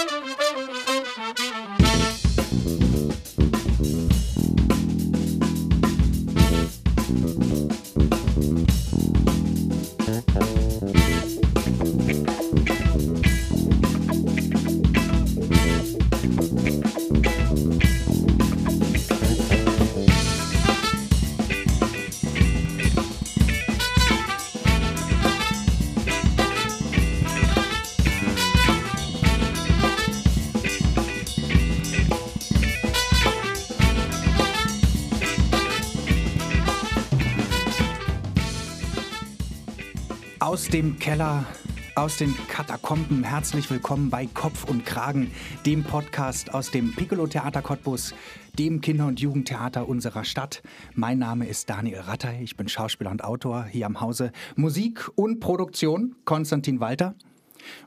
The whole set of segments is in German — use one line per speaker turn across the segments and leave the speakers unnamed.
Aus dem Keller, aus den Katakomben, herzlich willkommen bei Kopf und Kragen, dem Podcast aus dem Piccolo Theater Cottbus, dem Kinder- und Jugendtheater unserer Stadt. Mein Name ist Daniel Rattay, ich bin Schauspieler und Autor hier am Hause Musik und Produktion, Konstantin Walter.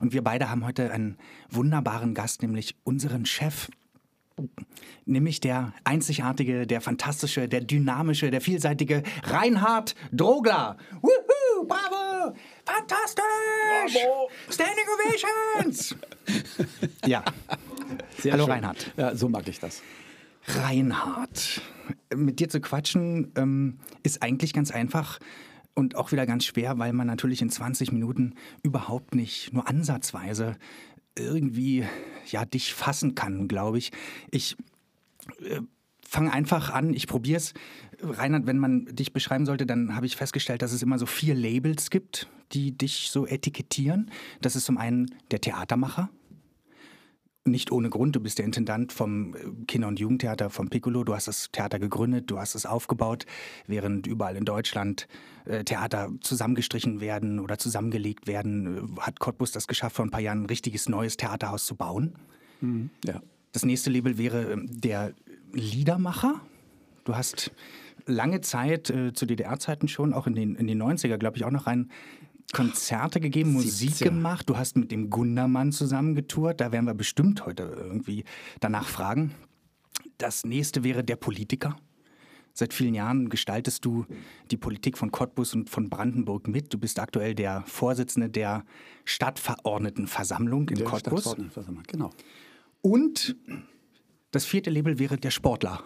Und wir beide haben heute einen wunderbaren Gast, nämlich unseren Chef, nämlich der einzigartige, der fantastische, der dynamische, der vielseitige Reinhard Drogler. Wuhu, bravo! Fantastisch!
Bravo.
Standing Ovations! ja.
Sehr
Hallo
schön.
Reinhard.
Ja, so mag ich das.
Reinhard, mit dir zu quatschen ähm, ist eigentlich ganz einfach und auch wieder ganz schwer, weil man natürlich in 20 Minuten überhaupt nicht nur ansatzweise irgendwie ja dich fassen kann, glaube ich. Ich äh, fange einfach an, ich probiere es. Reinhard, wenn man dich beschreiben sollte, dann habe ich festgestellt, dass es immer so vier Labels gibt, die dich so etikettieren. Das ist zum einen der Theatermacher, nicht ohne Grund. Du bist der Intendant vom äh, Kinder- und Jugendtheater vom Piccolo. Du hast das Theater gegründet, du hast es aufgebaut, während überall in Deutschland äh, Theater zusammengestrichen werden oder zusammengelegt werden, äh, hat Cottbus das geschafft, vor ein paar Jahren ein richtiges neues Theaterhaus zu bauen.
Ja.
Das nächste Label wäre ähm, der Liedermacher. Du hast lange Zeit, äh, zu DDR-Zeiten schon, auch in den, in den 90er, glaube ich, auch noch rein Konzerte gegeben, Musik
70er.
gemacht. Du hast mit dem Gundermann zusammen getourt. Da werden wir bestimmt heute irgendwie danach fragen. Das nächste wäre der Politiker. Seit vielen Jahren gestaltest du die Politik von Cottbus und von Brandenburg mit. Du bist aktuell der Vorsitzende der Stadtverordnetenversammlung in
Der
Cottbus.
Stadtverordnetenversammlung, Genau.
Und das vierte Label wäre der Sportler.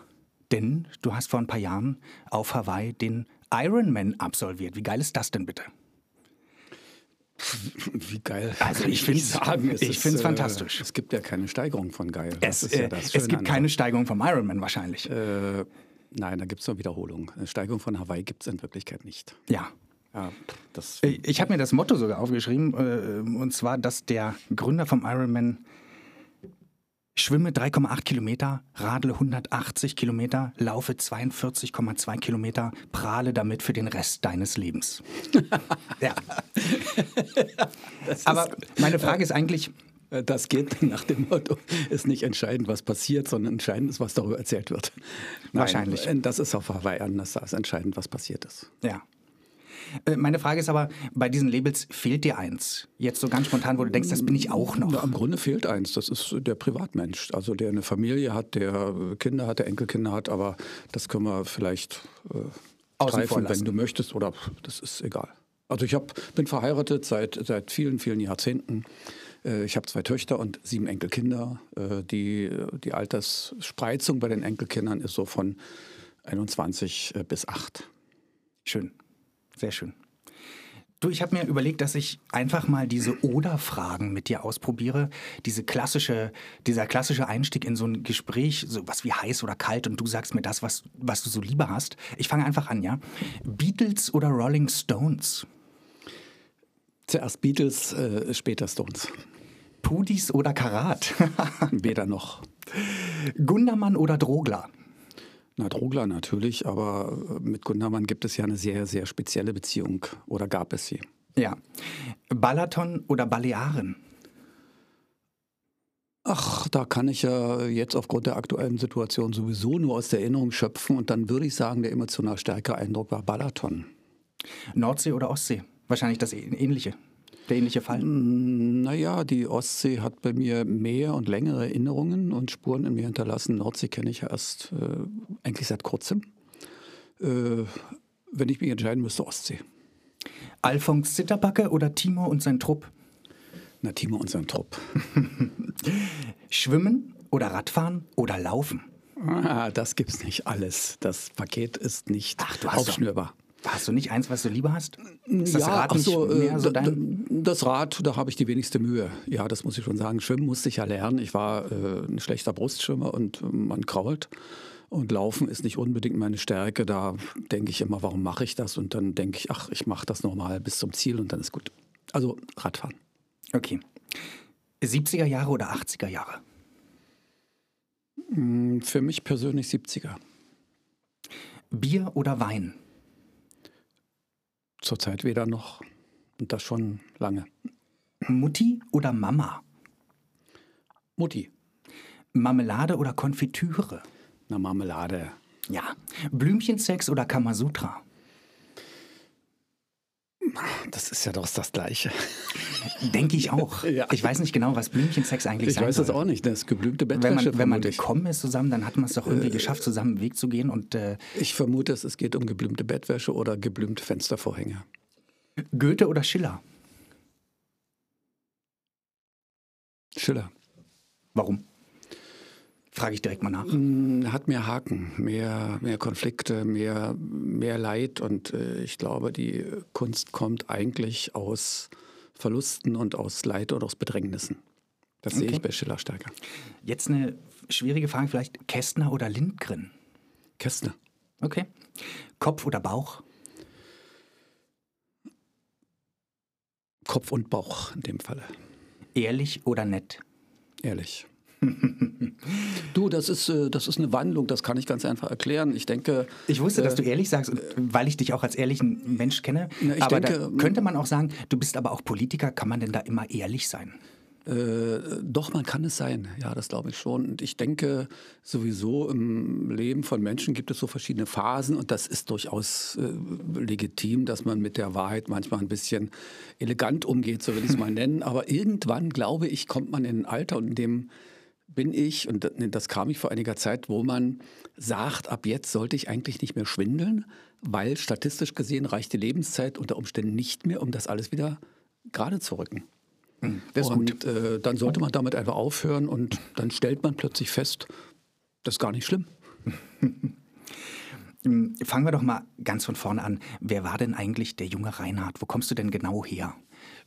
Denn du hast vor ein paar Jahren auf Hawaii den Ironman absolviert. Wie geil ist das denn bitte?
Wie geil.
Also ich
sagen. Es
ich find's fantastisch.
Es gibt ja keine Steigerung von geil.
Es,
ist ja
äh,
das
es
Schöne
gibt keine Steigerung vom Ironman wahrscheinlich.
Äh, nein, da gibt es nur Wiederholung. Eine Steigerung von Hawaii gibt es in Wirklichkeit nicht.
ja.
Ja,
Äh, Ich habe mir das Motto sogar aufgeschrieben, äh, und zwar, dass der Gründer vom Ironman schwimme 3,8 Kilometer, radle 180 Kilometer, laufe 42,2 Kilometer, prahle damit für den Rest deines Lebens. ja. Aber meine Frage ist eigentlich,
äh, das geht nach dem Motto, ist nicht entscheidend, was passiert, sondern entscheidend ist, was darüber erzählt wird. Nein,
Wahrscheinlich.
äh, Das ist auf Hawaii anders. Ist entscheidend, was passiert ist.
ja. Äh, Meine Frage ist aber, bei diesen Labels fehlt dir eins. Jetzt so ganz spontan, wo du denkst, das bin ich auch noch.
Na, Im Grunde fehlt eins, das ist der Privatmensch. Also der eine Familie hat, der Kinder hat, der Enkelkinder hat, aber das können wir vielleicht äh,
Außen lassen.
wenn du möchtest, oder das ist egal. Also ich hab, bin verheiratet seit, seit vielen, vielen Jahrzehnten. Äh, Ich habe zwei Töchter und sieben Enkelkinder. Äh, Die, die Altersspreizung bei den Enkelkindern ist so von 21 äh, bis 8.
Schön. Sehr schön. Du, ich habe mir überlegt, dass ich einfach mal diese Oder-Fragen mit dir ausprobiere. Diese klassische, dieser klassische Einstieg in so ein Gespräch, so was wie heiß oder kalt und du sagst mir das, was, was du so lieber hast. Ich fange einfach an, ja? Beatles oder Rolling Stones?
Zuerst Beatles, äh, später Stones.
Pudis oder Karat?
Weder noch.
Gundermann oder Drogler?
Na, Drogler natürlich, aber äh, mit Gundermann gibt es ja eine sehr, sehr spezielle Beziehung. Oder gab es sie?
Ja. Balaton oder Balearen?
Ach, da kann ich ja jetzt aufgrund der aktuellen Situation sowieso nur aus der Erinnerung schöpfen. Und dann würde ich sagen, der emotional stärkere Eindruck war Balaton.
Nordsee oder Ostsee? Wahrscheinlich das ähnliche. Der ähnliche Fall.
Naja, die Ostsee hat bei mir mehr und längere Erinnerungen und Spuren in mir hinterlassen. Nordsee kenne ich ja erst äh, eigentlich seit kurzem. Äh, wenn ich mich entscheiden müsste, Ostsee.
Alfons Zitterbacke oder Timo und sein Trupp?
Na, Timo, unseren Trupp.
Schwimmen oder Radfahren oder Laufen?
Ah, das gibt's nicht alles. Das Paket ist nicht
Ach, du hast
aufschnürbar.
Hast du nicht eins, was du lieber hast? Ist das
ja,
Rad nicht
so,
mehr
äh,
so
da-
dein...
da- das Rad, da habe ich die wenigste Mühe. Ja, das muss ich schon sagen. Schwimmen musste ich ja lernen. Ich war äh, ein schlechter Brustschwimmer und man krault. Und Laufen ist nicht unbedingt meine Stärke. Da denke ich immer, warum mache ich das? Und dann denke ich, ach, ich mache das nochmal bis zum Ziel und dann ist gut. Also Radfahren.
Okay. 70er Jahre oder 80er Jahre?
Hm, Für mich persönlich 70er.
Bier oder Wein?
Zurzeit weder noch. Und das schon lange.
Mutti oder Mama?
Mutti.
Marmelade oder Konfitüre?
Na, Marmelade.
Ja. Blümchensex oder Kamasutra?
Das ist ja doch das Gleiche.
Denke ich auch.
Ja.
Ich weiß nicht genau, was Blümchensex eigentlich
Ich
sein
weiß
soll.
das auch nicht. Das geblümte
Wenn
Bettwäsche
man, wenn man
vermute ich.
gekommen ist zusammen, dann hat man es doch irgendwie geschafft, zusammen einen Weg zu gehen. Und äh,
Ich vermute, es geht um geblümte Bettwäsche oder geblümte Fenstervorhänge.
Goethe oder Schiller?
Schiller.
Warum? Frage ich direkt mal nach.
Hm, Hat mehr Haken, mehr, mehr Konflikte, mehr, mehr Leid und äh, ich glaube, die Kunst kommt eigentlich aus Verlusten und aus Leid und aus Bedrängnissen. Das sehe
Okay.
ich bei Schiller stärker.
Jetzt eine schwierige Frage vielleicht. Kästner oder Lindgren?
Kästner.
Okay. Kopf oder Bauch?
Kopf und Bauch in dem Falle.
Ehrlich oder nett?
Ehrlich. du, das ist, äh, das ist eine Wandlung, das kann ich ganz einfach erklären. Ich denke,
Ich wusste, dass du ehrlich sagst, weil ich dich auch als ehrlichen Mensch kenne.
Na, ich
aber
denke,
da könnte man auch sagen, du bist aber auch Politiker. Kann man denn da immer ehrlich sein?
Äh, doch, man kann es sein. Ja, das glaube ich schon. Und ich denke, sowieso im Leben von Menschen gibt es so verschiedene Phasen und das ist durchaus äh, legitim, dass man mit der Wahrheit manchmal ein bisschen elegant umgeht, so will ich es mal nennen. Aber irgendwann, glaube ich, kommt man in ein Alter und in dem bin ich, und das kam ich vor einiger Zeit, wo man sagt, ab jetzt sollte ich eigentlich nicht mehr schwindeln, weil statistisch gesehen reicht die Lebenszeit unter Umständen nicht mehr, um das alles wieder gerade zu rücken.
Das ist gut.
Und äh, dann sollte man damit einfach aufhören und dann stellt man plötzlich fest, das ist gar nicht schlimm.
Fangen wir doch mal ganz von vorne an. Wer war denn eigentlich der junge Reinhard? Wo kommst du denn genau her?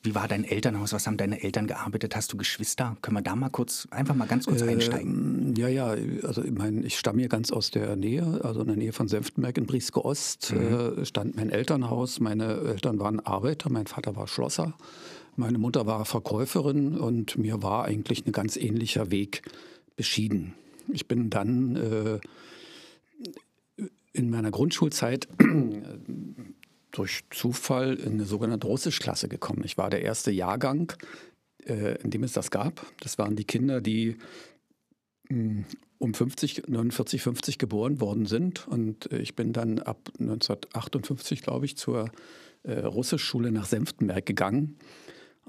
Wie war dein Elternhaus? Was haben deine Eltern gearbeitet? Hast du Geschwister? Können wir da mal kurz, einfach mal ganz kurz einsteigen?
Ähm, Ja, ja, also ich meine, ich stamme hier ganz aus der Nähe, also in der Nähe von Senftenberg in Brieske Ost äh, stand mein Elternhaus. Meine Eltern waren Arbeiter, mein Vater war Schlosser, meine Mutter war Verkäuferin und mir war eigentlich ein ganz ähnlicher Weg beschieden. Ich bin dann äh, in meiner Grundschulzeit durch Zufall in eine sogenannte Russischklasse gekommen. Ich war der erste Jahrgang, äh, in dem es das gab. Das waren die Kinder, die mh, um 50, 49, 50 geboren worden sind. Und äh, ich bin dann ab 1958, glaube ich, zur äh, Russischschule nach Senftenberg gegangen.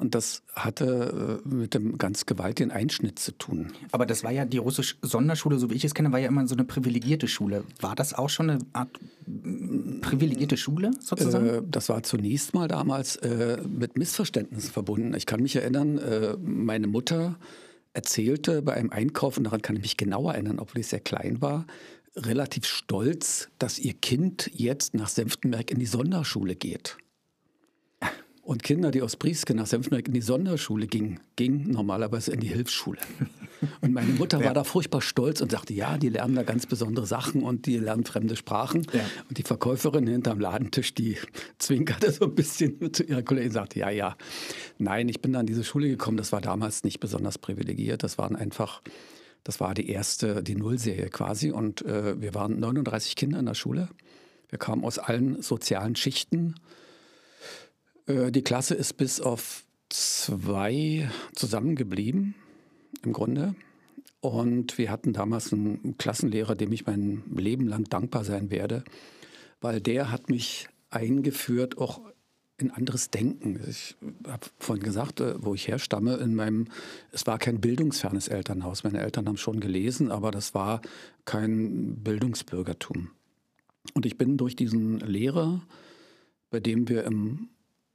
Und das hatte äh, mit dem ganz gewaltigen Einschnitt zu tun.
Aber das war ja die russische Sonderschule, so wie ich es kenne, war ja immer so eine privilegierte Schule. War das auch schon eine Art mm, privilegierte Schule sozusagen?
Äh, das war zunächst mal damals äh, mit Missverständnissen verbunden. Ich kann mich erinnern, äh, meine Mutter erzählte bei einem Einkauf, und daran kann ich mich genau erinnern, obwohl ich sehr klein war, relativ stolz, dass ihr Kind jetzt nach Senftenberg in die Sonderschule geht. Und Kinder, die aus Brieske nach Senftenberg in die Sonderschule gingen, gingen normalerweise in die Hilfsschule. Und meine Mutter war da furchtbar stolz und sagte, ja, die lernen da ganz besondere Sachen und die lernen fremde Sprachen.
Ja.
Und die Verkäuferin hinterm Ladentisch, die zwinkerte so ein bisschen zu ihrer Kollegin und sagte, ja, ja, nein, ich bin da an diese Schule gekommen, das war damals nicht besonders privilegiert, das waren einfach, das war die erste, die Nullserie quasi und äh, wir waren 39 Kinder in der Schule. Wir kamen aus allen sozialen Schichten. Äh, die Klasse ist bis auf zwei zusammengeblieben, im Grunde. Und wir hatten damals einen Klassenlehrer, dem ich mein Leben lang dankbar sein werde, weil der hat mich eingeführt, auch in anderes Denken. Ich habe vorhin gesagt, äh, wo ich herstamme, in meinem, es war kein bildungsfernes Elternhaus. Meine Eltern haben schon gelesen, aber das war kein Bildungsbürgertum. Und ich bin durch diesen Lehrer, bei dem wir im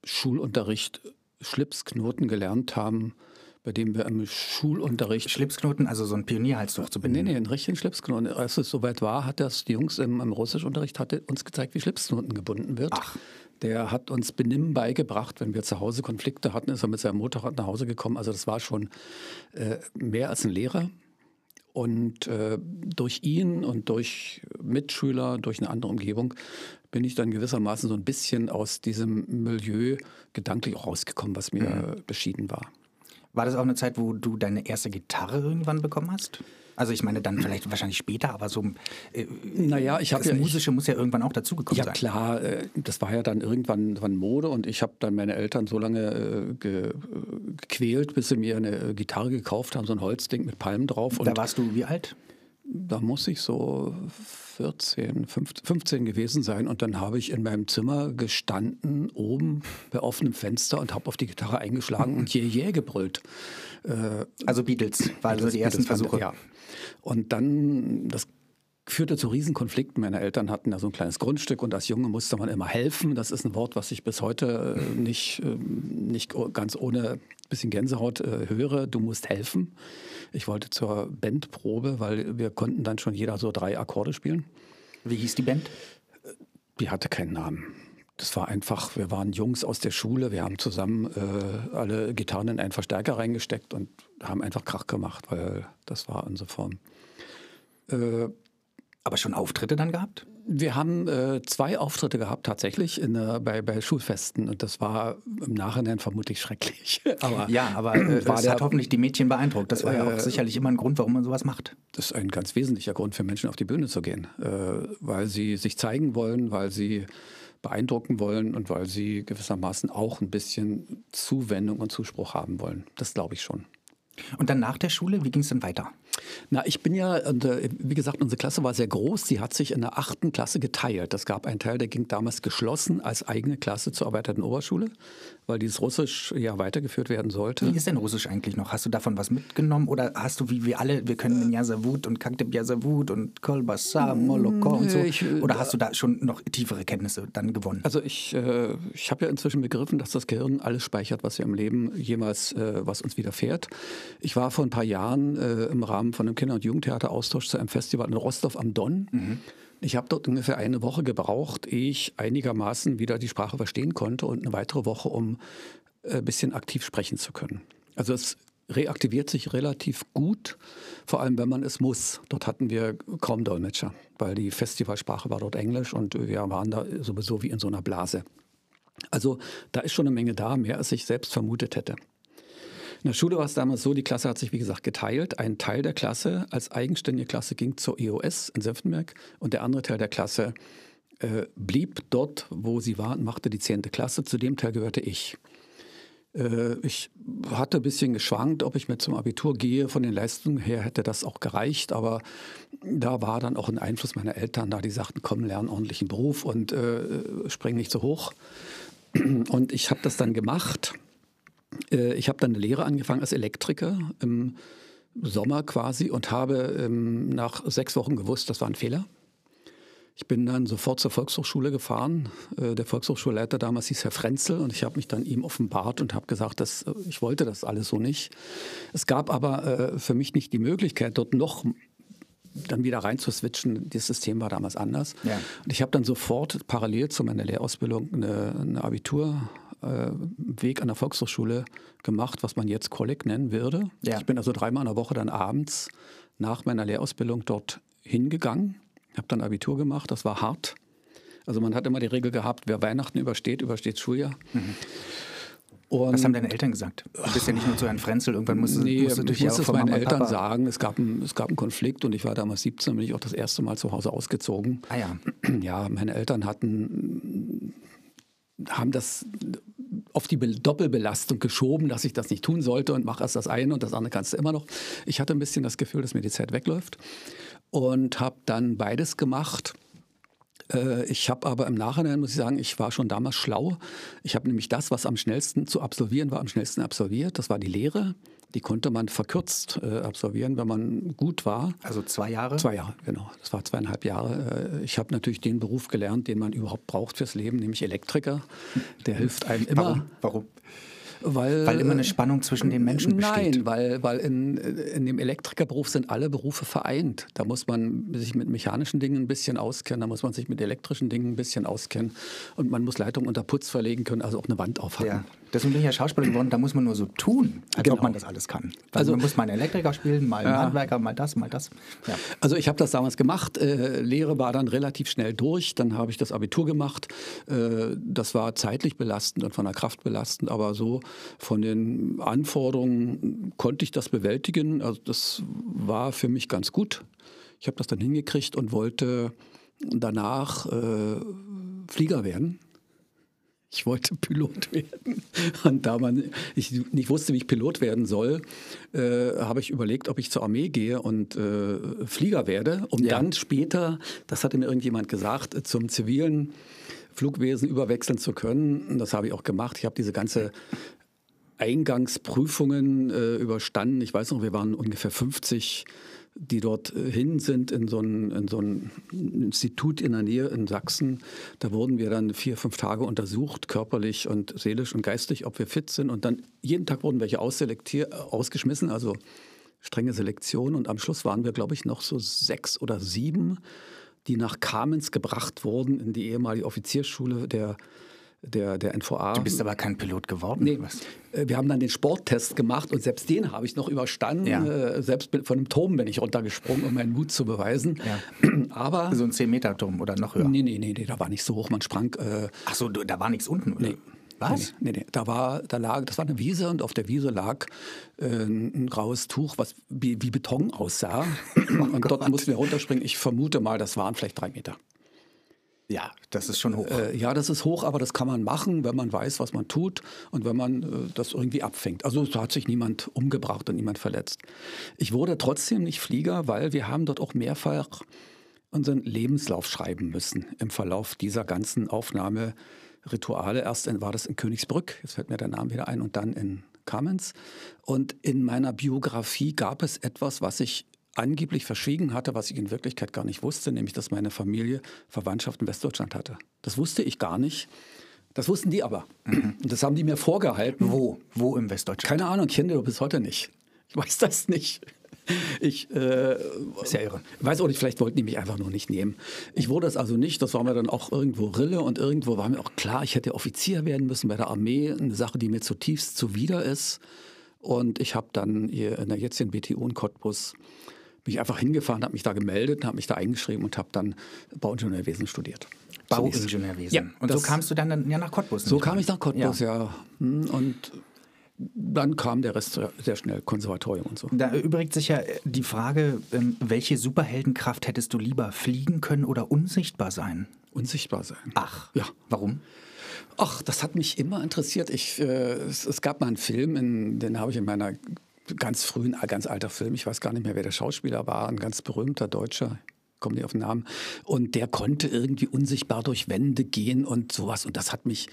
Schulunterricht Schlipsknoten gelernt haben, bei dem wir im Schulunterricht.
Schlipsknoten, also so ein Pionierhalstuch zu
benennen? Nee, nee, einen richtigen Schlipsknoten. Als es soweit war, hat das die Jungs im, im Russischunterricht hatte uns gezeigt, wie Schlipsknoten gebunden wird. Ach. Der hat uns Benimm beigebracht. Wenn wir zu Hause Konflikte hatten, ist er mit seinem Motorrad nach Hause gekommen. Also das war schon äh, mehr als ein Lehrer. Und äh, durch ihn und durch Mitschüler, durch eine andere Umgebung bin ich dann gewissermaßen so ein bisschen aus diesem Milieu gedanklich auch rausgekommen, was mir mhm. beschieden war.
War das auch eine Zeit, wo du deine erste Gitarre irgendwann bekommen hast? Also ich meine dann vielleicht wahrscheinlich später, aber so
äh, naja, ich
das
ja,
musische muss ja irgendwann auch dazugekommen
ja,
sein.
Ja klar, äh, das war ja dann irgendwann, irgendwann Mode und ich habe dann meine Eltern so lange äh, ge, gequält, bis sie mir eine Gitarre gekauft haben, so ein Holzding mit Palmen drauf.
da warst du wie alt?
Da muss ich so 14, 15 gewesen sein und dann habe ich in meinem Zimmer gestanden, oben bei offenem Fenster und habe auf die Gitarre eingeschlagen und je je gebrüllt.
Also Beatles waren also die ersten Beatles Versuche.
Ja. Und dann, das führte zu Riesenkonflikten. Meine Eltern hatten da so ein kleines Grundstück und als Junge musste man immer helfen. Das ist ein Wort, was ich bis heute äh, nicht, ähm, nicht ganz ohne bisschen Gänsehaut äh, höre. Du musst helfen. Ich wollte zur Bandprobe, weil wir konnten dann schon jeder so drei Akkorde spielen.
Wie hieß die Band?
Die hatte keinen Namen. Das war einfach, wir waren Jungs aus der Schule, wir haben zusammen äh, alle Gitarren in einen Verstärker reingesteckt und haben einfach Krach gemacht, weil das war unsere Form.
Äh, aber schon Auftritte dann gehabt?
Wir haben äh, zwei Auftritte gehabt tatsächlich in, äh, bei, bei Schulfesten und das war im Nachhinein vermutlich schrecklich.
aber ja, aber äh, war es hat hoffentlich die Mädchen beeindruckt. Das war ja auch äh, sicherlich immer ein Grund, warum man sowas macht.
Das ist ein ganz wesentlicher Grund für Menschen auf die Bühne zu gehen, äh, weil sie sich zeigen wollen, weil sie beeindrucken wollen und weil sie gewissermaßen auch ein bisschen Zuwendung und Zuspruch haben wollen. Das glaube ich schon.
Und dann nach der Schule, wie ging es dann weiter?
Na, ich bin ja, äh, wie gesagt, unsere Klasse war sehr groß. Sie hat sich in der achten Klasse geteilt. Es gab einen Teil, der ging damals geschlossen als eigene Klasse zur erweiterten Oberschule, weil dieses Russisch ja weitergeführt werden sollte.
Wie ist denn Russisch eigentlich noch? Hast du davon was mitgenommen oder hast du wie wir alle, wir können in Yazavut und Kakteb Yazavut und Kolbasa, Moloko und so? Äh, oder hast du da schon noch tiefere Kenntnisse dann gewonnen?
Also ich, äh, ich habe ja inzwischen begriffen, dass das Gehirn alles speichert, was wir im Leben jemals, was uns widerfährt. Ich war vor ein paar Jahren äh, im Rahmen von einem Kinder- und Jugendtheateraustausch zu einem Festival in Rostov am Don. Mhm. Ich habe dort ungefähr eine Woche gebraucht, ehe ich einigermaßen wieder die Sprache verstehen konnte und eine weitere Woche, um ein äh, bisschen aktiv sprechen zu können. Also es reaktiviert sich relativ gut, vor allem wenn man es muss. Dort hatten wir kaum Dolmetscher, weil die Festivalsprache war dort Englisch und wir waren da sowieso wie in so einer Blase. Also da ist schon eine Menge da, mehr als ich selbst vermutet hätte. In der Schule war es damals so, die Klasse hat sich wie gesagt geteilt. Ein Teil der Klasse als eigenständige Klasse ging zur EOS in Senftenberg und der andere Teil der Klasse äh, blieb dort, wo sie war und machte die 10. Klasse. Zu dem Teil gehörte ich. Äh, ich hatte ein bisschen geschwankt, ob ich mir zum Abitur gehe. Von den Leistungen her hätte das auch gereicht, aber da war dann auch ein Einfluss meiner Eltern da, die sagten, komm, lern ordentlichen Beruf und äh, spring nicht so hoch. Und ich habe das dann gemacht ich habe dann eine Lehre angefangen als Elektriker im Sommer quasi und habe ähm, nach sechs Wochen gewusst, das war ein Fehler. Ich bin dann sofort zur Volkshochschule gefahren. Äh, der Volkshochschulleiter damals hieß Herr Frenzel und ich habe mich dann ihm offenbart und habe gesagt, dass äh, ich wollte das alles so nicht. Es gab aber für mich nicht die Möglichkeit, dort noch dann wieder rein zu switchen. Das System war damals anders. Ja. Und ich habe dann sofort parallel zu meiner Lehrausbildung eine, eine Abitur äh, Weg an der Volkshochschule gemacht, was man jetzt Kolleg nennen würde. Ja. Ich bin also dreimal in der Woche dann abends nach meiner Lehrausbildung dort hingegangen, habe dann Abitur gemacht, das war hart. Also man hat immer die Regel gehabt, wer Weihnachten übersteht, übersteht Schuljahr. Mhm.
Was haben deine Eltern gesagt? Du bist ja nicht nur zu Herrn Frenzel, irgendwann musst,
nee,
musst du
dich ja es meinen Eltern Papa. sagen. Es gab, ein, es gab einen Konflikt und ich war damals 17, bin ich auch das erste Mal zu Hause ausgezogen.
Ah ja.
Ja, meine Eltern hatten haben das auf die Doppelbelastung geschoben, dass ich das nicht tun sollte und mache erst das eine und das andere kannst du immer noch. Ich hatte ein bisschen das Gefühl, dass mir die Zeit wegläuft und habe dann beides gemacht. Äh, ich habe aber im Nachhinein, muss ich sagen, ich war schon damals schlau. Ich habe nämlich das, was am schnellsten zu absolvieren war, am schnellsten absolviert. Das war die Lehre. Die konnte man verkürzt äh, absolvieren, wenn man gut war.
Also zwei Jahre?
Zwei Jahre, genau. Das war zweieinhalb Jahre. Äh, ich habe natürlich den Beruf gelernt, den man überhaupt braucht fürs Leben, nämlich Elektriker. Der hilft einem immer.
Warum? Warum?
Weil,
weil immer eine Spannung zwischen den Menschen besteht.
Nein, weil, weil in, in dem Elektrikerberuf sind alle Berufe vereint. Da muss man sich mit mechanischen Dingen ein bisschen auskennen, da muss man sich mit elektrischen Dingen ein bisschen auskennen und man muss Leitungen unter Putz verlegen können, also auch eine Wand aufhaken.
Ja. Deswegen bin ich ja Schauspieler geworden, da muss man nur so tun, als
Genau.
ob man das alles kann. Weil
Also-
man muss mal einen Elektriker spielen, mal einen
Ja.
Handwerker, mal das, mal das. Ja.
Also ich habe das damals gemacht. Äh, Lehre war dann relativ schnell durch. Dann habe ich das Abitur gemacht. Äh, das war zeitlich belastend und von der Kraft belastend, aber so von den Anforderungen konnte ich das bewältigen. Also das war für mich ganz gut. Ich habe das dann hingekriegt und wollte danach äh, Flieger werden. Ich wollte Pilot werden. Und da man, ich nicht wusste, wie ich Pilot werden soll, äh, habe ich überlegt, ob ich zur Armee gehe und äh, Flieger werde, um
Ja.
dann später, das hatte mir irgendjemand gesagt, zum zivilen Flugwesen überwechseln zu können. Und Das habe ich auch gemacht. Ich habe diese ganze Eingangsprüfungen äh, überstanden. Ich weiß noch, wir waren ungefähr 50, die dort äh, hin sind in so, ein, in so ein Institut in der Nähe in Sachsen. Da wurden wir dann vier, fünf Tage untersucht, körperlich und seelisch und geistig, ob wir fit sind. Und dann jeden Tag wurden welche ausgeschmissen, also strenge Selektion. Und am Schluss waren wir, glaube ich, noch so sechs oder sieben, die nach Kamenz gebracht wurden in die ehemalige Offiziersschule der, der, der NVA.
Du bist aber kein Pilot geworden.
Nee,
Was?
äh, wir haben dann den Sporttest gemacht und selbst den habe ich noch überstanden.
Ja.
Äh, Selbst von einem Turm bin ich runtergesprungen, um meinen Mut zu beweisen.
Ja.
Aber
So ein 10-Meter-Turm oder noch höher.
nee, nee, nee, nee, da war nicht so hoch. Man sprang. Äh,
Ach so, da war nichts unten, oder?
Nee.
Was?
Nee, nee, nee. Da war, da lag, das war eine Wiese und auf der Wiese lag äh, ein graues Tuch, was wie, wie Beton aussah. und dort mussten wir runterspringen. Ich vermute mal, das waren vielleicht drei Meter.
Ja, das ist schon hoch.
Äh, ja, das ist hoch, aber das kann man machen, wenn man weiß, was man tut und wenn man äh, das irgendwie abfängt. Also es hat sich niemand umgebracht und niemand verletzt. Ich wurde trotzdem nicht Flieger, weil wir haben dort auch mehrfach unseren Lebenslauf schreiben müssen im Verlauf dieser ganzen Aufnahmerituale. Erst war das in Königsbrück, jetzt fällt mir der Name wieder ein, und dann in Kamenz. Und in meiner Biografie gab es etwas, was ich angeblich verschwiegen hatte, was ich in Wirklichkeit gar nicht wusste, nämlich dass meine Familie Verwandtschaft in Westdeutschland hatte. Das wusste ich gar nicht. Das wussten die aber. Und das haben die mir vorgehalten.
Wo? Wo im Westdeutschland?
Keine Ahnung, ich kenne die bis heute nicht. Ich weiß das nicht. Ich äh,
ja irre.
weiß auch nicht, vielleicht wollten die mich einfach nur nicht nehmen. Ich wurde es also nicht, das war mir dann auch irgendwo Rille und irgendwo war mir auch klar, ich hätte Offizier werden müssen bei der Armee, eine Sache, die mir zutiefst zuwider ist. Und ich habe dann hier in der jetzigen BTU in Cottbus mich einfach hingefahren, habe mich da gemeldet, habe mich da eingeschrieben und habe dann Bauingenieurwesen studiert.
Bauingenieurwesen.
Ja,
Und so kamst du dann, dann ja nach Cottbus.
So kam ich nach Cottbus, ja. Hm, Und dann kam der Rest sehr- sehr schnell, Konservatorium und so.
Da übrigt sich ja äh, die Frage, ähm, welche Superheldenkraft hättest du lieber, fliegen können oder unsichtbar sein?
Unsichtbar sein.
Ach,
Ja.
Warum?
Ach, das hat mich immer interessiert. Ich, äh, es, es gab mal einen Film, in, den habe ich in meiner ganz frühen, äh, ganz alter Film, ich weiß gar nicht mehr, wer der Schauspieler war, ein ganz berühmter Deutscher, komme nicht auf den Namen. Und der konnte irgendwie unsichtbar durch Wände gehen und sowas. Und das hat mich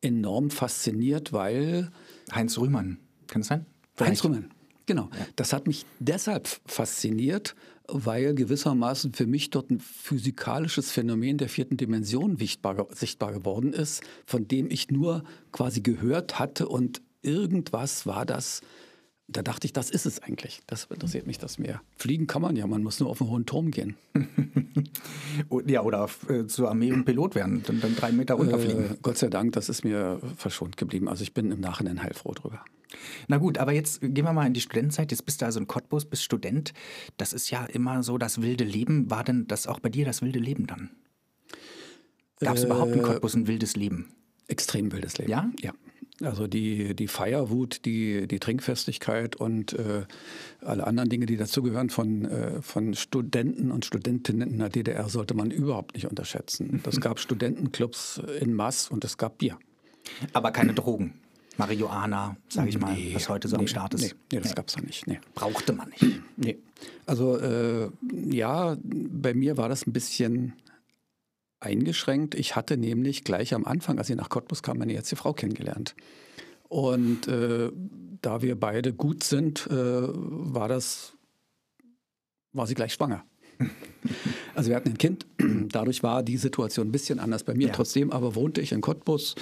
enorm fasziniert, weil
Heinz Rühmann. Kann es sein?
Heinz
Vielleicht.
Rühmann. Genau. Das hat mich deshalb fasziniert, weil gewissermaßen für mich dort ein physikalisches Phänomen der vierten Dimension sichtbar, sichtbar geworden ist, von dem ich nur quasi gehört hatte und irgendwas war das. Da dachte ich, das ist es eigentlich. Das interessiert mich das mehr. Fliegen kann man ja, man muss nur auf einen hohen Turm gehen.
Ja, oder auf, äh, zur Armee und Pilot werden, dann, dann drei Meter runterfliegen.
Äh, Gott sei Dank, das ist mir verschont geblieben. Also ich bin im Nachhinein heilfroh drüber.
Na gut, aber jetzt gehen wir mal in die Studentenzeit. Jetzt bist du also in Cottbus, bist Student. Das ist ja immer so das wilde Leben. War denn das auch bei dir das wilde Leben dann? Gab es überhaupt in Cottbus ein wildes Leben?
Extrem wildes Leben.
Ja?
Ja. Also die, die Feierwut, die, die Trinkfestigkeit und äh, alle anderen Dinge, die dazugehören von, äh, von Studenten und Studentinnen in der DDR, sollte man überhaupt nicht unterschätzen. Das gab Studentenclubs in Mass und es gab Bier.
Aber keine Drogen. Marihuana, sage ich mal,
Nee,
was heute so am
nee,
Start ist.
Nee, nee das gab es da nicht. Nee.
Brauchte man nicht.
Nee. Also äh, ja, bei mir war das ein bisschen eingeschränkt. Ich hatte nämlich gleich am Anfang, als ich nach Cottbus kam, meine jetzige Frau kennengelernt. Und äh, da wir beide gut sind, äh, war das, war sie gleich schwanger. Also wir hatten ein Kind, dadurch war die Situation ein bisschen anders bei mir. Ja. Trotzdem aber wohnte ich in Cottbus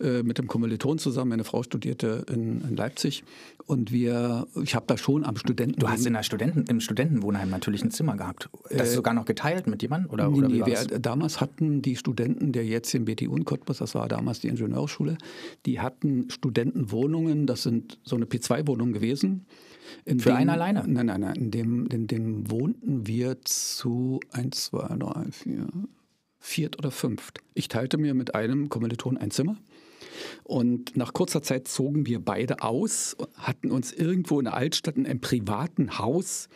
äh, mit dem Kommiliton zusammen. Meine Frau studierte in, in Leipzig und wir, ich habe da schon am Studenten.
Du hast in der Studenten, im Studentenwohnheim natürlich ein Zimmer gehabt. Das äh, sogar noch geteilt mit jemandem? Oder,
nee, oder nee, wir, damals hatten die Studenten der jetzt im BTU in Cottbus, das war damals die Ingenieurschule, die hatten Studentenwohnungen, das sind so eine P2-Wohnung gewesen.
In Für dem, einen alleine?
Nein, nein, nein. In dem, in dem wohnten wir zu 1, 2, 3, 4, viert oder fünft. Ich teilte mir mit einem Kommiliton ein Zimmer. Und nach kurzer Zeit zogen wir beide aus, hatten uns irgendwo in der Altstadt in einem privaten Haus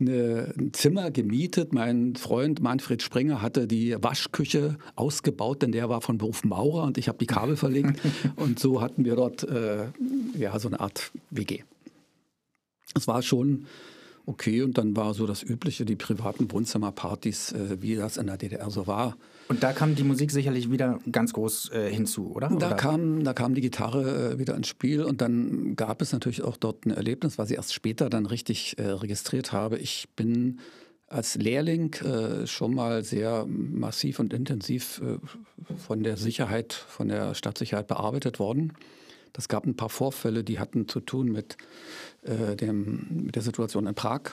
eine, ein Zimmer gemietet. Mein Freund Manfred Springer hatte die Waschküche ausgebaut, denn der war von Beruf Maurer und ich habe die Kabel verlegt. und so hatten wir dort äh, ja, so eine Art WG. Es war schon okay und dann war so das Übliche, die privaten Wohnzimmerpartys, äh, wie das in der DDR so war.
Und da kam die Musik sicherlich wieder ganz groß äh, hinzu, oder?
Da,
oder?
Kam, da kam die Gitarre äh, wieder ins Spiel und dann gab es natürlich auch dort ein Erlebnis, was ich erst später dann richtig äh, registriert habe. Ich bin als Lehrling äh, schon mal sehr massiv und intensiv äh, von der Sicherheit, von der Stadtsicherheit bearbeitet worden. Das gab ein paar Vorfälle, die hatten zu tun mit, äh, dem, mit der Situation in Prag.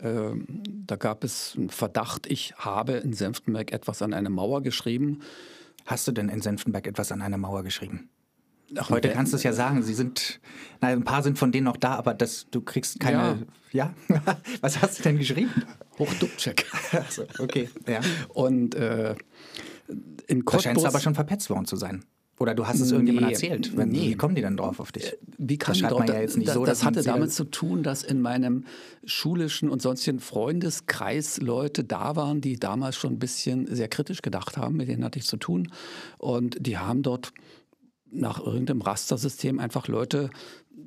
Ähm, da gab es einen Verdacht, ich habe in Senftenberg etwas an eine Mauer geschrieben.
Hast du denn in Senftenberg etwas an eine Mauer geschrieben? Ach, Heute kannst du es ja sagen, sie sind, na, ein paar sind von denen noch da, aber das, du kriegst keine. Ja? ja? Was hast du denn geschrieben?
Hochdruckcheck.
also, okay, ja.
Und äh, in Cottbus.
Da scheinst du aber schon verpetzt worden zu sein. Oder du hast es irgendjemandem nee, erzählt. Wenn, nee. Wie kommen die dann drauf auf dich? Äh,
wie kann das schreibt man ja jetzt nicht das, so. Das hatte damit zu tun, dass in meinem schulischen und sonstigen Freundeskreis Leute da waren, die damals schon ein bisschen sehr kritisch gedacht haben. Mit denen hatte ich zu tun. Und die haben dort nach irgendeinem Rastersystem einfach Leute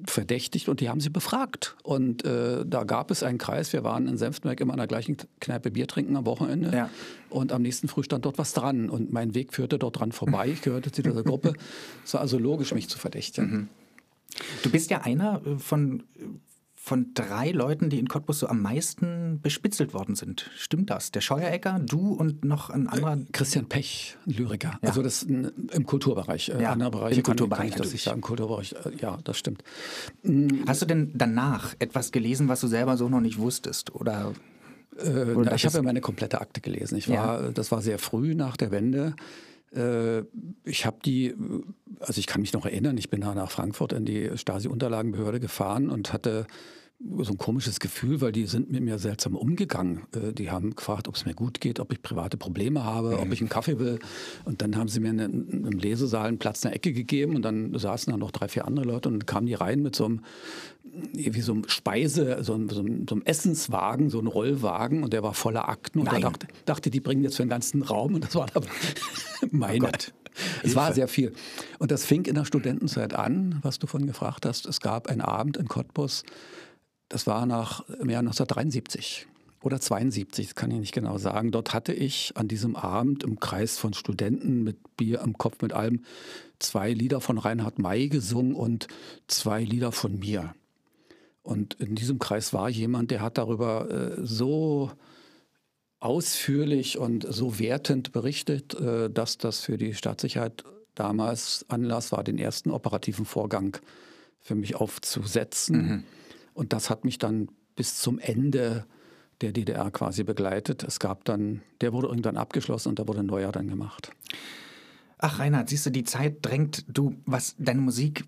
verdächtigt und die haben sie befragt. Und äh, da gab es einen Kreis, wir waren in Senftenberg immer an der gleichen Kneipe Bier trinken am Wochenende ja. und am nächsten Früh stand dort was dran und mein Weg führte dort dran vorbei, ich gehörte zu dieser Gruppe. Es war also logisch, mich zu verdächtigen. Mhm.
Du bist ja einer äh, von von drei Leuten, die in Cottbus so am meisten bespitzelt worden sind. Stimmt das? Der Scheuerecker, du und noch ein anderer?
Christian Pech, Lyriker. Ja. Also das im Kulturbereich.
Äh, ja,
Andere Bereiche
im Kulturbereich.
Kann, kann ich sagen, Kulturbereich. Äh, ja, das stimmt.
Mm. Hast du denn danach etwas gelesen, was du selber so noch nicht wusstest? Oder
äh, na, ich habe ja meine komplette Akte gelesen. Ich war, ja. Das war sehr früh nach der Wende. Äh, ich habe die, also ich kann mich noch erinnern, ich bin da nach Frankfurt in die Stasi-Unterlagenbehörde gefahren und hatte so ein komisches Gefühl, weil die sind mit mir seltsam umgegangen. Äh, die haben gefragt, ob es mir gut geht, ob ich private Probleme habe, mhm. ob ich einen Kaffee will. Und dann haben sie mir im Lesesaal einen Platz in der Ecke gegeben und dann saßen da noch drei, vier andere Leute und dann kamen die rein mit so einem, wie so einem Speise, so einem, so einem Essenswagen, so einem Rollwagen und der war voller Akten. Und Nein. da dachte, dachte, die bringen jetzt für den ganzen Raum und das war aber meine. Oh es war sehr viel. Und das fing in der Studentenzeit an, was du von gefragt hast. Es gab einen Abend in Cottbus, das war nach im Jahr 1973 oder 72, das kann ich nicht genau sagen. Dort hatte ich an diesem Abend im Kreis von Studenten mit Bier am Kopf, mit allem, zwei Lieder von Reinhard May gesungen und zwei Lieder von mir. Und in diesem Kreis war jemand, der hat darüber äh, so ausführlich und so wertend berichtet, äh, dass das für die Staatssicherheit damals Anlass war, den ersten operativen Vorgang für mich aufzusetzen. Mhm. Und das hat mich dann bis zum Ende der DDR quasi begleitet. Es gab dann, der wurde irgendwann abgeschlossen und da wurde ein neuer dann gemacht.
Ach, Reinhard, siehst du, die Zeit drängt, du, was deine Musik,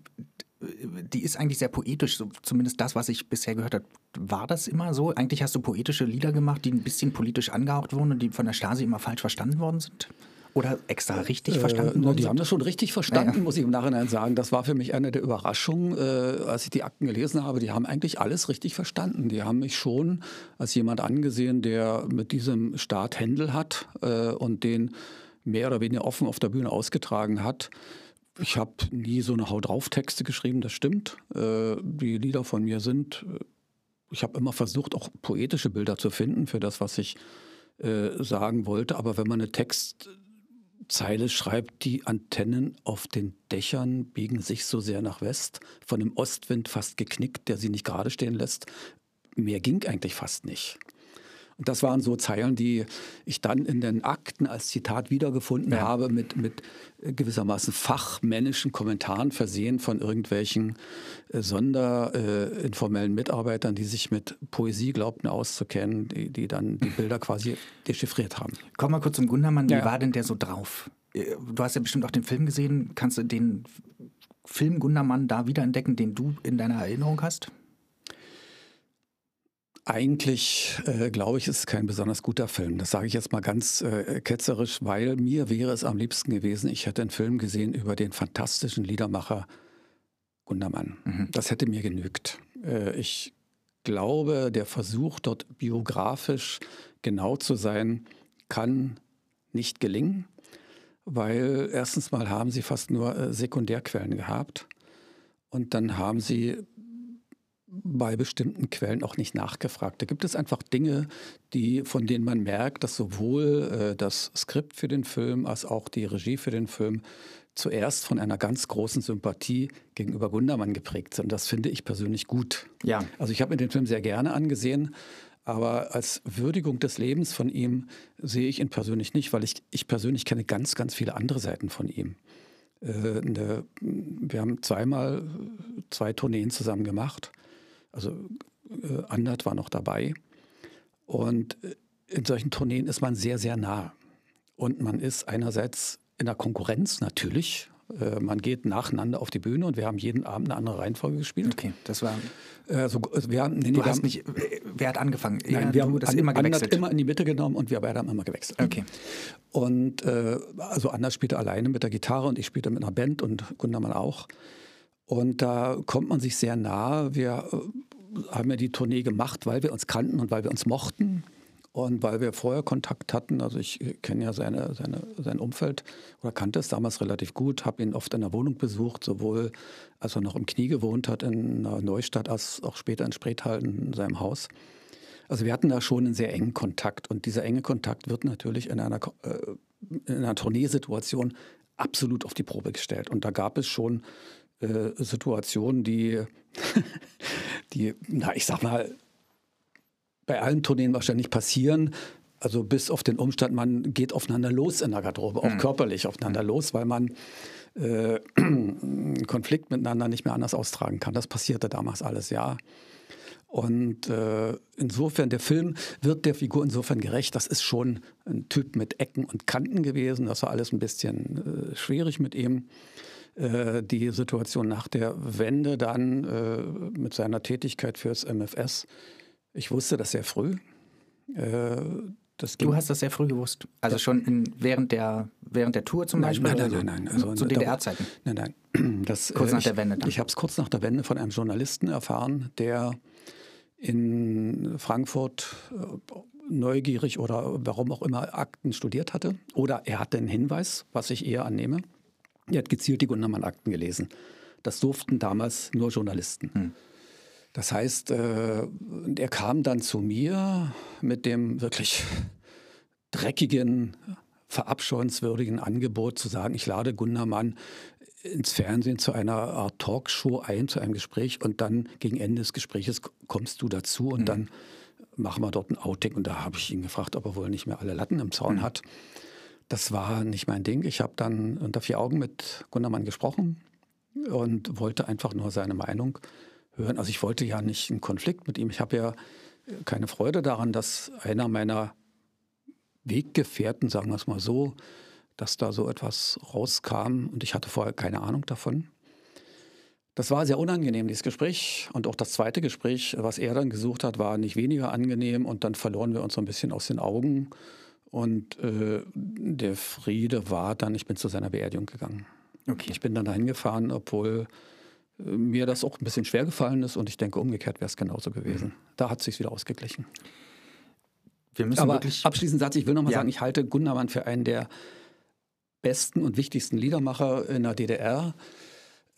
die ist eigentlich sehr poetisch, so, zumindest das, was ich bisher gehört habe. War das immer so? Eigentlich hast du poetische Lieder gemacht, die ein bisschen politisch angehaucht wurden und die von der Stasi immer falsch verstanden worden sind? Oder extra richtig äh, verstanden?
Äh, die haben das schon richtig verstanden, ja. muss ich im Nachhinein sagen. Das war für mich eine der Überraschungen, äh, als ich die Akten gelesen habe. Die haben eigentlich alles richtig verstanden. Die haben mich schon als jemand angesehen, der mit diesem Staat Händel hat äh, und den mehr oder weniger offen auf der Bühne ausgetragen hat. Ich habe nie so eine Haut drauf Texte geschrieben, das stimmt. Äh, die Lieder von mir sind, äh, ich habe immer versucht, auch poetische Bilder zu finden für das, was ich sagen wollte. Aber wenn man eine Text Zeile schreibt, die Antennen auf den Dächern biegen sich so sehr nach West, von dem Ostwind fast geknickt, der sie nicht gerade stehen lässt. Mehr ging eigentlich fast nicht. Und das waren so Zeilen, die ich dann in den Akten als Zitat wiedergefunden ja. habe, mit, mit gewissermaßen fachmännischen Kommentaren versehen von irgendwelchen äh, sonderinformellen äh, Mitarbeitern, die sich mit Poesie glaubten auszukennen, die, die dann die Bilder quasi dechiffriert haben.
Komm mal kurz zum Gundermann, wie ja. war denn der so drauf? Äh, du hast ja bestimmt auch den Film gesehen. Kannst du den Film Gundermann da wiederentdecken, den du in deiner Erinnerung hast?
Eigentlich äh, glaube ich, ist es kein besonders guter Film. Das sage ich jetzt mal ganz äh, ketzerisch, weil mir wäre es am liebsten gewesen, ich hätte einen Film gesehen über den fantastischen Liedermacher Gundermann. Mhm. Das hätte mir genügt. Äh, ich glaube, der Versuch, dort biografisch genau zu sein, kann nicht gelingen, weil erstens mal haben sie fast nur äh, Sekundärquellen gehabt und dann haben sie bei bestimmten Quellen auch nicht nachgefragt. Da gibt es einfach Dinge, die, von denen man merkt, dass sowohl äh, das Skript für den Film als auch die Regie für den Film zuerst von einer ganz großen Sympathie gegenüber Gundermann geprägt sind. Das finde ich persönlich gut. Ja. Also ich habe mir den Film sehr gerne angesehen, aber als Würdigung des Lebens von ihm sehe ich ihn persönlich nicht, weil ich, ich persönlich kenne ganz, ganz viele andere Seiten von ihm. Äh, eine, wir haben zweimal zwei Tourneen zusammen gemacht. Also äh, Andert war noch dabei. Und äh, in solchen Tourneen ist man sehr, sehr nah. Und man ist einerseits in der Konkurrenz natürlich. Äh, man geht nacheinander auf die Bühne und wir haben jeden Abend eine andere Reihenfolge gespielt.
Okay, das war.
Äh, so, also wir haben,
nee, du hast haben, nicht. Wer hat angefangen?
Nein, ja, wir haben das an, immer gewechselt. immer in die Mitte genommen und wir beide haben immer gewechselt.
Okay.
Und äh, also Anders spielte alleine mit der Gitarre und ich spielte mit einer Band und Gundermann auch. Und da kommt man sich sehr nah. Wir äh, haben ja die Tournee gemacht, weil wir uns kannten und weil wir uns mochten. Und weil wir vorher Kontakt hatten, also ich kenne ja seine, seine, sein Umfeld oder kannte es damals relativ gut, habe ihn oft in der Wohnung besucht, sowohl als er noch im Knie gewohnt hat in Neustadt, als auch später in Spreethal in seinem Haus. Also wir hatten da schon einen sehr engen Kontakt und dieser enge Kontakt wird natürlich in einer, äh, in einer Tourneesituation absolut auf die Probe gestellt. Und da gab es schon äh, Situationen, die, die, na, ich sag mal, bei allen Tourneen wahrscheinlich passieren. Also bis auf den Umstand, man geht aufeinander los in der Garderobe, auch mhm. körperlich aufeinander los, weil man äh, einen Konflikt miteinander nicht mehr anders austragen kann. Das passierte damals alles, ja. Und äh, insofern, der Film wird der Figur insofern gerecht. Das ist schon ein Typ mit Ecken und Kanten gewesen. Das war alles ein bisschen äh, schwierig mit ihm. Äh, die Situation nach der Wende dann äh, mit seiner Tätigkeit fürs MFS. Ich wusste das sehr früh.
Äh, du hast das sehr früh gewusst. Also schon in, während, der, während der Tour zum Beispiel?
Nein, nein, nein. nein. Also
zu DDR-Zeiten?
Nein, nein.
Das, kurz nach ich, der Wende
dann. Ich habe es kurz nach der Wende von einem Journalisten erfahren, der in Frankfurt neugierig oder warum auch immer Akten studiert hatte. Oder er hatte einen Hinweis, was ich eher annehme. Er hat gezielt die Gundermann-Akten gelesen. Das durften damals nur Journalisten. Hm. Das heißt, äh, er kam dann zu mir mit dem wirklich dreckigen, verabscheuenswürdigen Angebot zu sagen, ich lade Gundermann ins Fernsehen zu einer Art Talkshow ein, zu einem Gespräch und dann gegen Ende des Gesprächs kommst du dazu und mhm. dann machen wir dort ein Outing. Und da habe ich ihn gefragt, ob er wohl nicht mehr alle Latten im Zaun mhm. hat. Das war nicht mein Ding. Ich habe dann unter vier Augen mit Gundermann gesprochen und wollte einfach nur seine Meinung hören. Also ich wollte ja nicht einen Konflikt mit ihm. Ich habe ja keine Freude daran, dass einer meiner Weggefährten, sagen wir es mal so, dass da so etwas rauskam und ich hatte vorher keine Ahnung davon. Das war sehr unangenehm, dieses Gespräch. Und auch das zweite Gespräch, was er dann gesucht hat, war nicht weniger angenehm. Und dann verloren wir uns so ein bisschen aus den Augen. Und äh, der Friede war dann, ich bin zu seiner Beerdigung gegangen. Okay. Ich bin dann dahin gefahren, obwohl äh, mir das auch ein bisschen schwer gefallen ist und ich denke, umgekehrt wäre es genauso gewesen. Mhm. Da hat es sich wieder ausgeglichen. Wir müssen Aber wirklich abschließend Satz, ich will nochmal ja. sagen, ich halte Gundermann für einen der besten und wichtigsten Liedermacher in der DDR.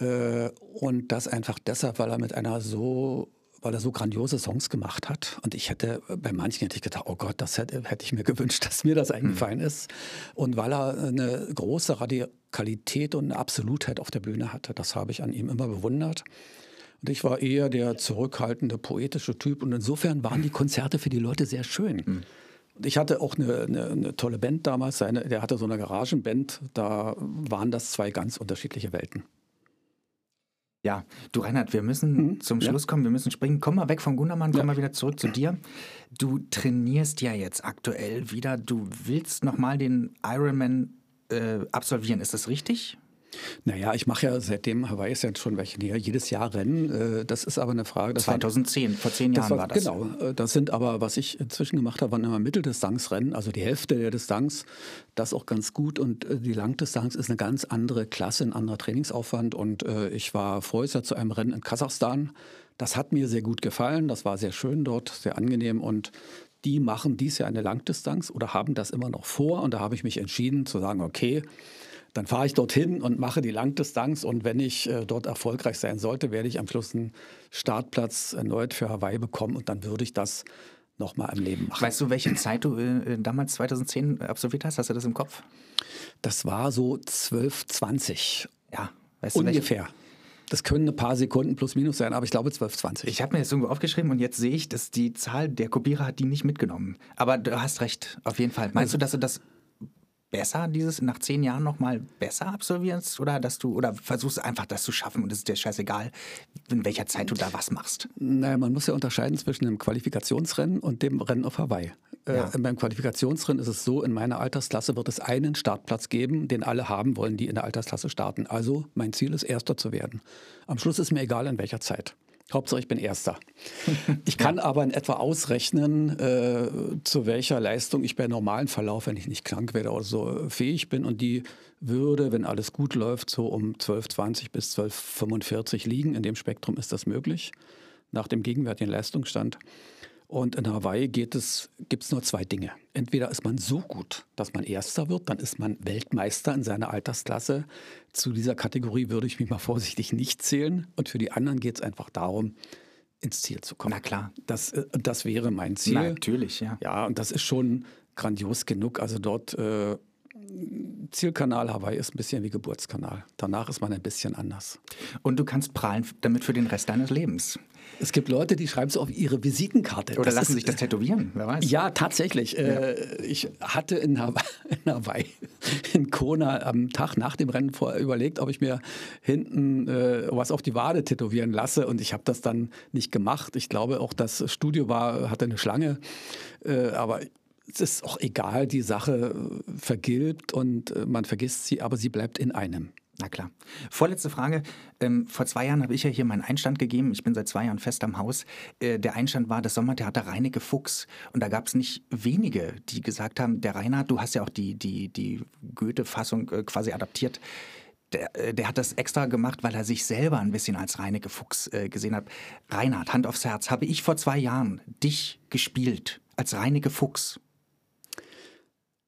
Äh, und das einfach deshalb, weil er mit einer so weil er so grandiose Songs gemacht hat. Und ich hätte, bei manchen hätte ich gedacht, oh Gott, das hätte, hätte ich mir gewünscht, dass mir das eingefallen mhm. ist. Und weil er eine große Radikalität und eine Absolutheit auf der Bühne hatte, das habe ich an ihm immer bewundert. Und ich war eher der zurückhaltende, poetische Typ. Und insofern waren die Konzerte für die Leute sehr schön. Mhm. Und ich hatte auch eine, eine, eine, tolle Band damals. Seine, der hatte so eine Garagenband. Da waren das zwei ganz unterschiedliche Welten.
Ja, du Reinhard, wir müssen mhm. zum Schluss ja. kommen, wir müssen springen. Komm mal weg vom Gundermann, komm ja. mal wieder zurück zu dir. Du trainierst ja jetzt aktuell wieder. Du willst nochmal den Ironman äh, absolvieren, ist das richtig?
Naja, ich mache ja seitdem Hawaii ist ja schon welche näher, jedes Jahr Rennen. Äh, das ist aber eine Frage.
2010, war, vor zehn Jahren
das war,
war, das.
Genau. Äh, das sind aber, was ich inzwischen gemacht habe, waren immer Mitteldistanzrennen, also die Hälfte der Distanz. Das auch ganz gut. Und äh, die Langdistanz ist eine ganz andere Klasse, ein anderer Trainingsaufwand. Und ich war vorher zu einem Rennen in Kasachstan. Das hat mir sehr gut gefallen. Das war sehr schön dort, sehr angenehm. Und die machen dies Jahr eine Langdistanz oder haben das immer noch vor. Und da habe ich mich entschieden zu sagen, okay, dann fahre ich dorthin und mache die Langdistanz und wenn ich äh, dort erfolgreich sein sollte, werde ich am Schluss einen Startplatz erneut für Hawaii bekommen und dann würde ich das nochmal im Leben machen.
Weißt du, welche Zeit du äh, damals 2010 absolviert hast? Hast du das im Kopf?
Das war so 12, 20.
Ja,
weißt du, ungefähr. Welche? Das können ein paar Sekunden plus minus sein, aber ich glaube 12, 20.
Ich habe mir das irgendwo aufgeschrieben und jetzt sehe ich, dass die Zahl der Kopierer hat die nicht mitgenommen. Aber du hast recht, auf jeden Fall. Meinst also, du, dass du das besser, dieses nach zehn Jahren nochmal besser absolvierst oder dass du oder versuchst einfach das zu schaffen und es ist dir scheißegal, in welcher Zeit du da was machst?
Naja, man muss ja unterscheiden zwischen dem Qualifikationsrennen und dem Rennen auf Hawaii. Äh, ja. Äh, beim Qualifikationsrennen ist es so, in meiner Altersklasse wird es einen Startplatz geben, den alle haben wollen, die in der Altersklasse starten. Also mein Ziel ist, Erster zu werden. Am Schluss ist mir egal, in welcher Zeit. Hauptsache, ich bin Erster. Ich kann aber in etwa ausrechnen, äh, zu welcher Leistung ich bei normalen Verlauf, wenn ich nicht krank werde oder so, fähig bin. Und die würde, wenn alles gut läuft, so um 12,20 bis 12,45 liegen. In dem Spektrum ist das möglich, nach dem gegenwärtigen Leistungsstand. Und in Hawaii gibt es nur zwei Dinge. Entweder ist man so gut, dass man Erster wird, dann ist man Weltmeister in seiner Altersklasse. Zu dieser Kategorie würde ich mich mal vorsichtig nicht zählen. Und für die anderen geht es einfach darum, ins Ziel zu kommen.
Na klar.
Das, äh, das wäre mein Ziel.
Na, natürlich, ja.
Ja, und das ist schon grandios genug. Also dort äh, Zielkanal Hawaii ist ein bisschen wie Geburtskanal. Danach ist man ein bisschen anders.
Und du kannst prahlen damit für den Rest deines Lebens.
Es gibt Leute, die schreiben es auf ihre Visitenkarte.
Oder das lassen ist, sich das tätowieren, wer weiß.
Ja, tatsächlich. Ja. Äh, ich hatte in Hawaii, in Hawaii, in Kona am Tag nach dem Rennen vorher überlegt, ob ich mir hinten äh, was auf die Wade tätowieren lasse. Und ich habe das dann nicht gemacht. Ich glaube, auch das Studio war, hatte eine Schlange. Äh, aber es ist auch egal, die Sache vergilbt und äh, man vergisst sie, aber sie bleibt in einem.
Na klar. Vorletzte Frage. Ähm, vor zwei Jahren habe ich ja hier meinen Einstand gegeben. Ich bin seit zwei Jahren fest am Haus. Äh, der Einstand war das Sommertheater Reinecke Fuchs. Und da gab es nicht wenige, die gesagt haben, der Reinhard, du hast ja auch die, die, die Goethe-Fassung äh, quasi adaptiert. Der, äh, der, hat das extra gemacht, weil er sich selber ein bisschen als Reinecke Fuchs gesehen hat. Reinhard, Hand aufs Herz, habe ich vor zwei Jahren dich gespielt als Reinecke Fuchs?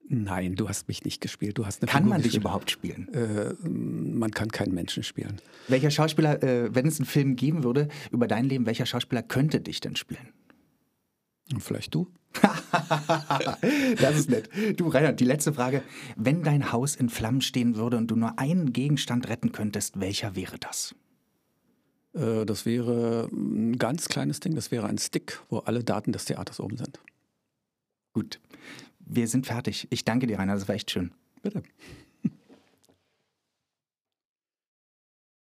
Nein, du hast mich nicht gespielt. Du hast
kann Figur man dich überhaupt spielen?
Äh, man kann keinen Menschen spielen.
Welcher Schauspieler, äh, wenn es einen Film geben würde über dein Leben, welcher Schauspieler könnte dich denn spielen?
Vielleicht du.
das ist nett. Du, Reinhard, die letzte Frage. Wenn dein Haus in Flammen stehen würde und du nur einen Gegenstand retten könntest, welcher wäre das?
Äh, das wäre ein ganz kleines Ding. Das wäre ein Stick, wo alle Daten des Theaters oben sind.
Gut. Wir sind fertig. Ich danke dir, Rainer. Das war echt schön.
Bitte.